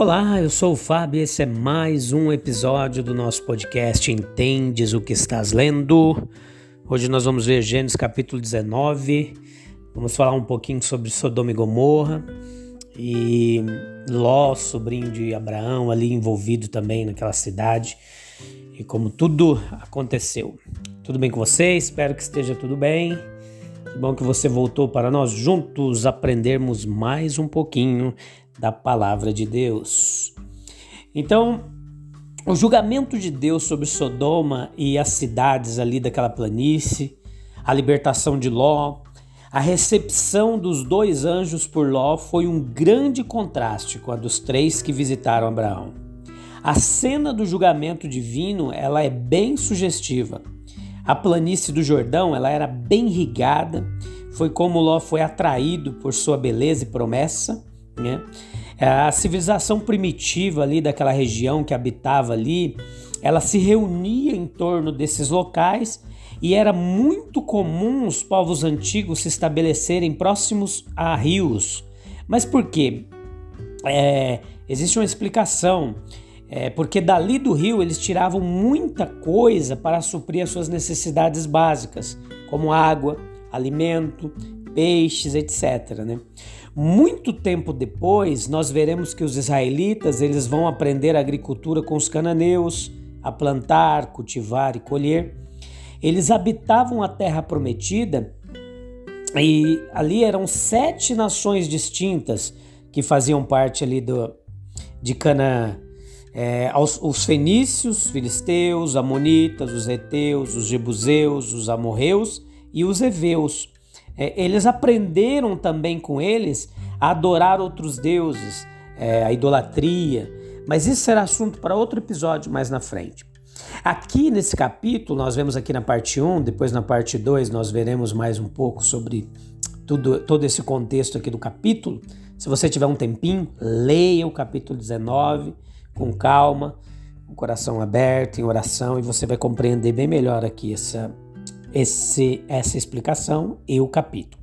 Olá, eu sou o Fábio e esse é mais um episódio do nosso podcast Entendes o que estás lendo? Hoje nós vamos ver Gênesis capítulo 19, vamos falar um pouquinho sobre Sodoma e Gomorra e Ló, sobrinho de Abraão, ali envolvido também naquela cidade e como tudo aconteceu. Tudo bem com você? Espero que esteja tudo bem. Que bom que você voltou para nós juntos aprendermos mais um pouquinho da palavra de Deus. Então, o julgamento de Deus sobre Sodoma e as cidades ali daquela planície, a libertação de Ló, a recepção dos dois anjos por Ló foi um grande contraste com a dos três que visitaram Abraão. A cena do julgamento divino, ela é bem sugestiva. A planície do Jordão, ela era bem irrigada, foi como Ló foi atraído por sua beleza e promessa. Né? A civilização primitiva ali daquela região que habitava ali, ela se reunia em torno desses locais e era muito comum os povos antigos se estabelecerem próximos a rios. Mas por quê? É, existe uma explicação. É, porque dali do rio eles tiravam muita coisa para suprir as suas necessidades básicas, como água, alimento, peixes, etc. Né? Muito tempo depois, nós veremos que os israelitas eles vão aprender a agricultura com os cananeus, a plantar, cultivar e colher. Eles habitavam a terra prometida e ali eram sete nações distintas que faziam parte ali do, de Canaã. É, os, os fenícios, filisteus, amonitas, os heteus, os jebuseus, os amorreus e os heveus. É, eles aprenderam também com eles a adorar outros deuses, é, a idolatria, mas isso será assunto para outro episódio mais na frente. Aqui nesse capítulo, nós vemos aqui na parte 1, depois na parte 2 nós veremos mais um pouco sobre tudo, todo esse contexto aqui do capítulo. Se você tiver um tempinho, leia o capítulo 19 com calma, com o coração aberto, em oração, e você vai compreender bem melhor aqui essa, esse, essa explicação e o capítulo.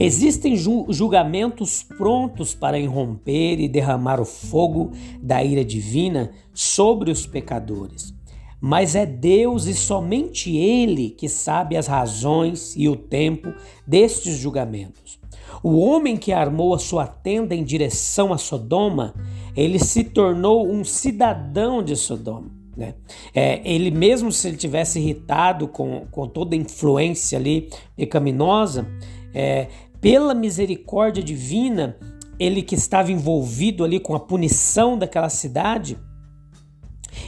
Existem julgamentos prontos para irromper e derramar o fogo da ira divina sobre os pecadores. Mas é Deus e somente Ele que sabe as razões e o tempo destes julgamentos. O homem que armou a sua tenda em direção a Sodoma, ele se tornou um cidadão de Sodoma. Né? É, ele mesmo se ele tivesse irritado com, com toda a influência ali pecaminosa, é, pela misericórdia divina, ele que estava envolvido ali com a punição daquela cidade,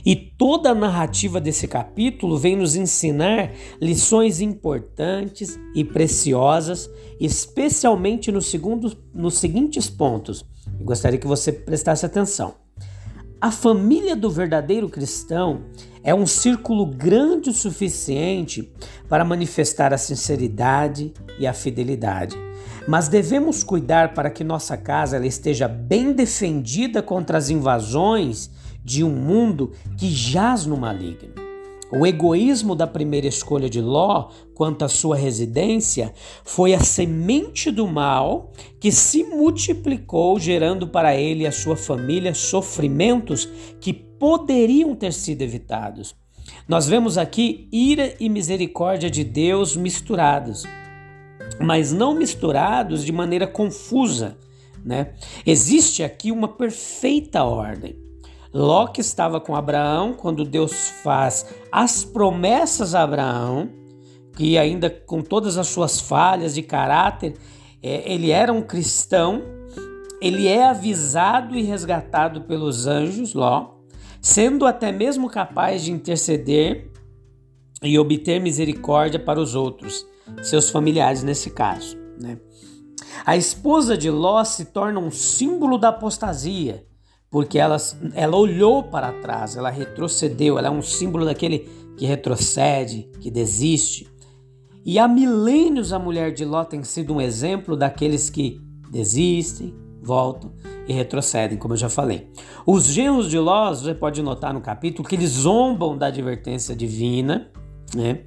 e toda a narrativa desse capítulo vem nos ensinar lições importantes e preciosas, especialmente no segundo, nos seguintes pontos. Eu gostaria que você prestasse atenção. A família do verdadeiro cristão é um círculo grande o suficiente para manifestar a sinceridade e a fidelidade. Mas devemos cuidar para que nossa casa esteja bem defendida contra as invasões de um mundo que jaz no maligno. O egoísmo da primeira escolha de Ló quanto à sua residência foi a semente do mal que se multiplicou, gerando para ele e a sua família sofrimentos que poderiam ter sido evitados. Nós vemos aqui ira e misericórdia de Deus misturados, mas não misturados de maneira confusa. Né? Existe aqui uma perfeita ordem. Ló estava com Abraão quando Deus faz as promessas a Abraão, que ainda com todas as suas falhas de caráter, é, ele era um cristão, ele é avisado e resgatado pelos anjos, Ló, sendo até mesmo capaz de interceder e obter misericórdia para os outros, seus familiares nesse caso. Né? A esposa de Ló se torna um símbolo da apostasia, porque ela, ela olhou para trás, ela retrocedeu, ela é um símbolo daquele que retrocede, que desiste. E há milênios a mulher de Ló tem sido um exemplo daqueles que desistem, voltam e retrocedem, como eu já falei. Os genros de Ló, você pode notar no capítulo, que eles zombam da advertência divina, né?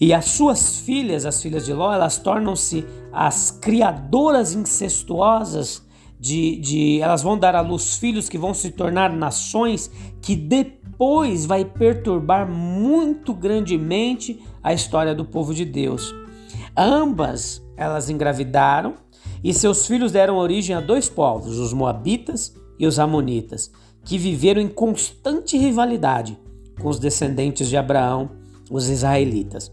E as suas filhas, as filhas de Ló, elas tornam-se as criadoras incestuosas de, de. Elas vão dar à luz filhos que vão se tornar nações que depois vai perturbar muito grandemente a história do povo de Deus. Ambas elas engravidaram e seus filhos deram origem a dois povos, os Moabitas e os Amonitas, que viveram em constante rivalidade com os descendentes de Abraão os israelitas.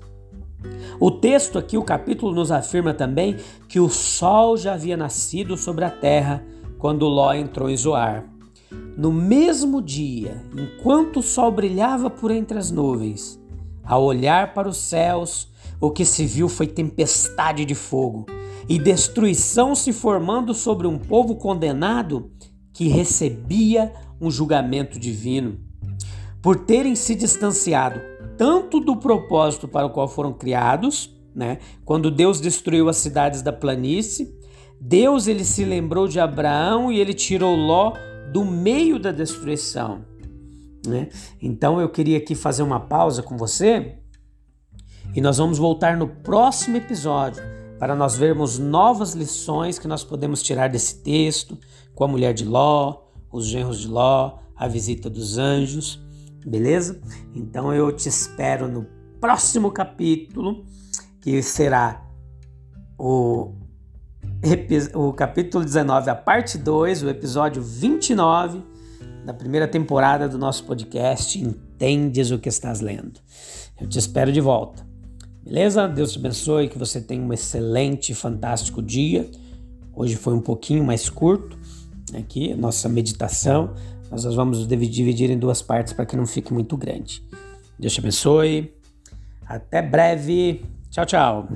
O texto aqui, o capítulo, nos afirma também que o sol já havia nascido sobre a terra quando Ló entrou em Zoar. No mesmo dia, enquanto o sol brilhava por entre as nuvens, ao olhar para os céus, o que se viu foi tempestade de fogo e destruição se formando sobre um povo condenado que recebia um julgamento divino. Por terem se distanciado tanto do propósito para o qual foram criados, né? Quando Deus destruiu as cidades da planície, Deus ele se lembrou de Abraão e ele tirou Ló do meio da destruição, né? Então eu queria aqui fazer uma pausa com você e nós vamos voltar no próximo episódio para nós vermos novas lições que nós podemos tirar desse texto com a mulher de Ló, os genros de Ló, a visita dos anjos beleza? Então eu te espero no próximo capítulo, que será o, o capítulo 19, a parte 2, o episódio 29 da primeira temporada do nosso podcast Entendes o que estás lendo. Eu te espero de volta. Beleza? Deus te abençoe, que você tenha um excelente, fantástico dia. Hoje foi um pouquinho mais curto aqui, nossa meditação, mas nós vamos dividir em duas partes para que não fique muito grande. Deus te abençoe. Até breve. Tchau, tchau.